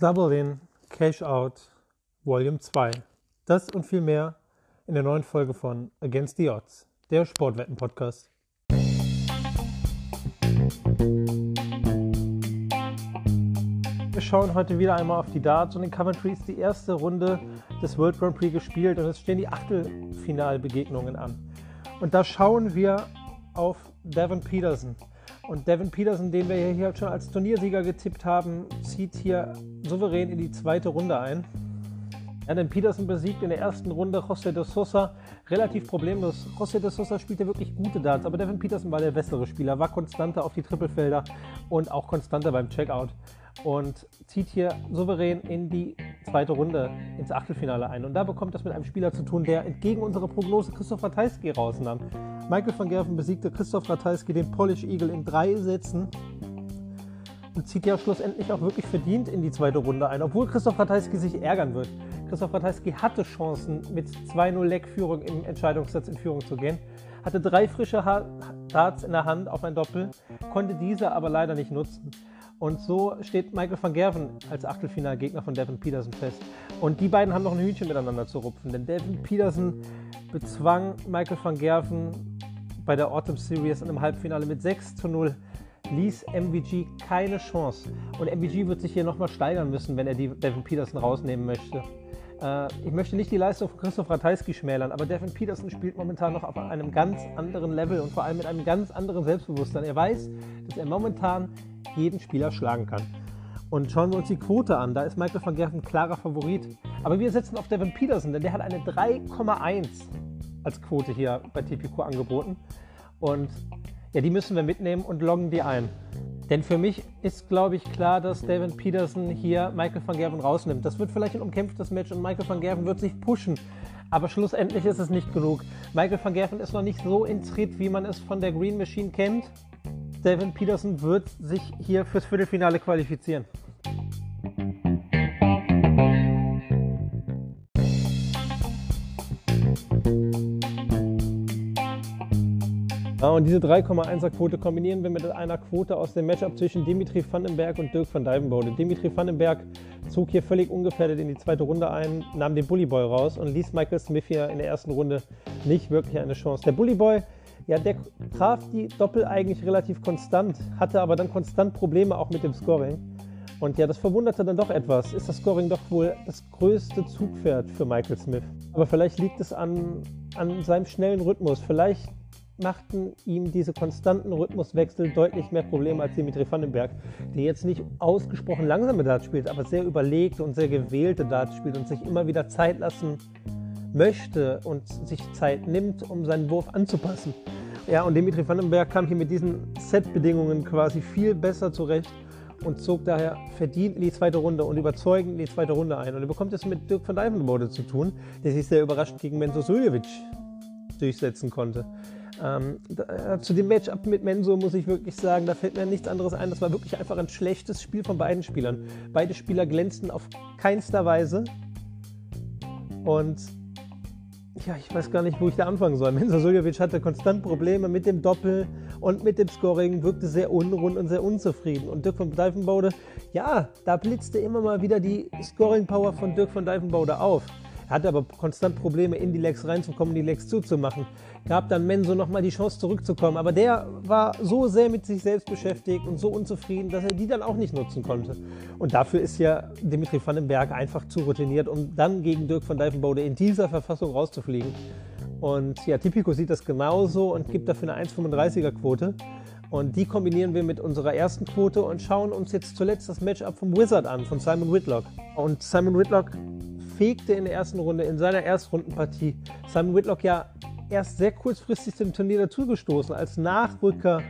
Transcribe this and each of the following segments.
Double In, Cash Out, Volume 2. Das und viel mehr in der neuen Folge von Against the Odds, der Sportwetten-Podcast. Wir schauen heute wieder einmal auf die Darts und in Coventry ist die erste Runde des World Grand Prix gespielt und es stehen die Achtelfinalbegegnungen an. Und da schauen wir auf Devon Peterson. Und Devin Peterson, den wir hier schon als Turniersieger getippt haben, zieht hier souverän in die zweite Runde ein. Ja, denn Peterson besiegt in der ersten Runde José de Sosa relativ problemlos. José de Sosa spielte wirklich gute Darts, aber Devin Peterson war der bessere Spieler, war konstanter auf die Trippelfelder und auch konstanter beim Checkout und zieht hier souverän in die zweite Runde ins Achtelfinale ein. Und da bekommt das mit einem Spieler zu tun, der entgegen unserer Prognose Christoph Ratajski rausnahm. Michael van Gerven besiegte Christoph Ratajski, den Polish Eagle, in drei Sätzen zieht ja schlussendlich auch wirklich verdient in die zweite Runde ein, obwohl Christoph Ratajski sich ärgern wird. Christoph Ratajski hatte Chancen, mit 2-0 Leckführung im Entscheidungssatz in Führung zu gehen, hatte drei frische Darts in der Hand auf ein Doppel, konnte diese aber leider nicht nutzen. Und so steht Michael van Gerven als Achtelfinalgegner von Devin Peterson fest. Und die beiden haben noch ein Hühnchen miteinander zu rupfen, denn Devin Peterson bezwang Michael van Gerven bei der Autumn Series in einem Halbfinale mit 6 zu 0 ließ MVG keine Chance. Und MVG wird sich hier nochmal steigern müssen, wenn er die Devin Peterson rausnehmen möchte. Äh, ich möchte nicht die Leistung von Christoph Ratajski schmälern, aber Devin Peterson spielt momentan noch auf einem ganz anderen Level und vor allem mit einem ganz anderen Selbstbewusstsein. Er weiß, dass er momentan jeden Spieler schlagen kann. Und schauen wir uns die Quote an, da ist Michael van Gerven klarer Favorit. Aber wir setzen auf Devin Peterson, denn der hat eine 3,1 als Quote hier bei TPQ angeboten. Und ja, die müssen wir mitnehmen und loggen die ein. Denn für mich ist, glaube ich, klar, dass Devin Peterson hier Michael van Gerven rausnimmt. Das wird vielleicht ein umkämpftes Match und Michael van Gerven wird sich pushen. Aber schlussendlich ist es nicht genug. Michael van Gerven ist noch nicht so in Tritt, wie man es von der Green Machine kennt. Devin Peterson wird sich hier fürs Viertelfinale qualifizieren. Und diese 3,1er Quote kombinieren wir mit einer Quote aus dem Matchup zwischen Dimitri Vandenberg und Dirk van Dijvenbode. Dimitri Vandenberg zog hier völlig ungefährdet in die zweite Runde ein, nahm den Bullyboy raus und ließ Michael Smith hier in der ersten Runde nicht wirklich eine Chance. Der Bullyboy ja, der traf die Doppel eigentlich relativ konstant, hatte aber dann konstant Probleme auch mit dem Scoring. Und ja, das verwunderte dann doch etwas. Ist das Scoring doch wohl das größte Zugpferd für Michael Smith? Aber vielleicht liegt es an, an seinem schnellen Rhythmus. Vielleicht machten ihm diese konstanten Rhythmuswechsel deutlich mehr Probleme als Dimitri Vandenberg, der jetzt nicht ausgesprochen langsame Darts spielt, aber sehr überlegte und sehr gewählte Darts spielt und sich immer wieder Zeit lassen möchte und sich Zeit nimmt, um seinen Wurf anzupassen. Ja, und Dimitri Vandenberg kam hier mit diesen Set-Bedingungen quasi viel besser zurecht und zog daher verdient in die zweite Runde und überzeugend in die zweite Runde ein. Und er bekommt es mit Dirk van Dijvenbode zu tun, der sich sehr überraschend gegen Menzo Suljevic durchsetzen konnte. Ähm, da, äh, zu dem Matchup mit Menzo muss ich wirklich sagen, da fällt mir nichts anderes ein. Das war wirklich einfach ein schlechtes Spiel von beiden Spielern. Beide Spieler glänzten auf keinster Weise. Und ja, ich weiß gar nicht, wo ich da anfangen soll. Mensa Suljovic hatte konstant Probleme mit dem Doppel und mit dem Scoring, wirkte sehr unrund und sehr unzufrieden. Und Dirk von Dijvenbode, ja, da blitzte immer mal wieder die Scoring-Power von Dirk von Dijvenbode auf. Er hatte aber konstant Probleme, in die Legs reinzukommen, die Legs zuzumachen. Gab dann Menso nochmal die Chance zurückzukommen. Aber der war so sehr mit sich selbst beschäftigt und so unzufrieden, dass er die dann auch nicht nutzen konnte. Und dafür ist ja Dimitri Vandenberg einfach zu routiniert, um dann gegen Dirk van Dijvenbode in dieser Verfassung rauszufliegen. Und ja, Tipico sieht das genauso und gibt dafür eine 1,35er Quote. Und die kombinieren wir mit unserer ersten Quote und schauen uns jetzt zuletzt das Matchup vom Wizard an, von Simon Whitlock. Und Simon Whitlock fegte in der ersten Runde in seiner Erstrundenpartie Simon Whitlock ja erst sehr kurzfristig zum Turnier dazugestoßen, als Nachrücker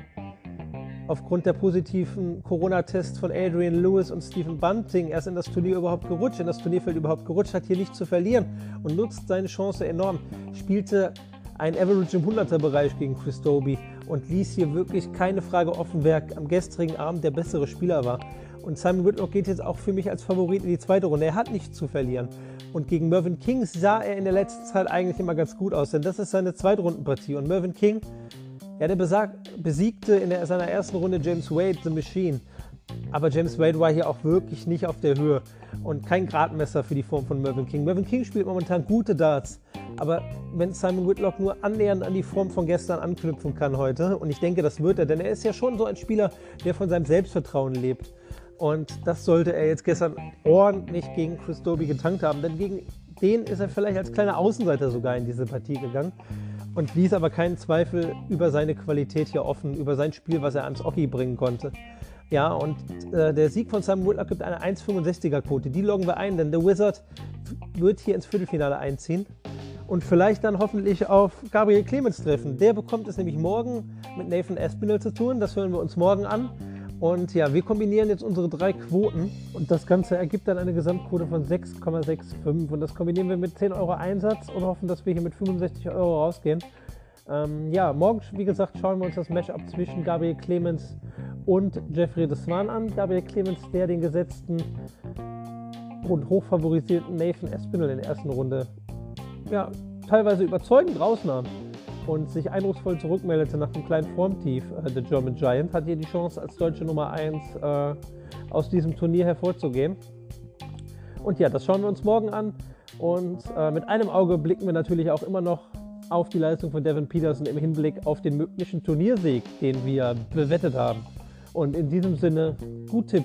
aufgrund der positiven Corona-Tests von Adrian Lewis und Stephen Bunting erst in das Turnier überhaupt gerutscht, in das Turnierfeld überhaupt gerutscht, hat hier nicht zu verlieren und nutzt seine Chance enorm. Spielte ein Average im 100er-Bereich gegen Chris Doby und ließ hier wirklich keine Frage offen, wer am gestrigen Abend der bessere Spieler war. Und Simon Whitlock geht jetzt auch für mich als Favorit in die zweite Runde. Er hat nichts zu verlieren. Und gegen Mervyn King sah er in der letzten Zeit eigentlich immer ganz gut aus, denn das ist seine Zweitrundenpartie. Und Mervyn King, ja, der besag, besiegte in der, seiner ersten Runde James Wade, The Machine. aber James Wade war hier auch wirklich nicht auf der Höhe und kein Gradmesser für die Form von Mervyn King. Mervyn King spielt momentan gute Darts, aber wenn Simon Whitlock nur annähernd an die Form von gestern anknüpfen kann heute, und ich denke, das wird er, denn er ist ja schon so ein Spieler, der von seinem Selbstvertrauen lebt. Und das sollte er jetzt gestern ordentlich gegen Chris Dobie getankt haben, denn gegen den ist er vielleicht als kleiner Außenseiter sogar in diese Partie gegangen und ließ aber keinen Zweifel über seine Qualität hier offen, über sein Spiel, was er ans Oki bringen konnte. Ja, und äh, der Sieg von Sam Whitlock gibt eine 1,65er Quote. Die loggen wir ein, denn der Wizard wird hier ins Viertelfinale einziehen und vielleicht dann hoffentlich auf Gabriel Clemens treffen. Der bekommt es nämlich morgen mit Nathan Espinel zu tun. Das hören wir uns morgen an. Und ja, wir kombinieren jetzt unsere drei Quoten und das Ganze ergibt dann eine Gesamtquote von 6,65 und das kombinieren wir mit 10 Euro Einsatz und hoffen, dass wir hier mit 65 Euro rausgehen. Ähm, ja, morgen, wie gesagt, schauen wir uns das Matchup zwischen Gabriel Clemens und Jeffrey de Swan an. Gabriel Clemens, der den gesetzten und hochfavorisierten Nathan Espinel in der ersten Runde ja, teilweise überzeugend rausnahm und sich eindrucksvoll zurückmeldete nach dem kleinen Formtief. Äh, der German Giant hat hier die Chance, als deutsche Nummer 1 äh, aus diesem Turnier hervorzugehen. Und ja, das schauen wir uns morgen an. Und äh, mit einem Auge blicken wir natürlich auch immer noch auf die Leistung von Devin Peterson im Hinblick auf den möglichen Turniersieg, den wir bewettet haben. Und in diesem Sinne, gut Tipp.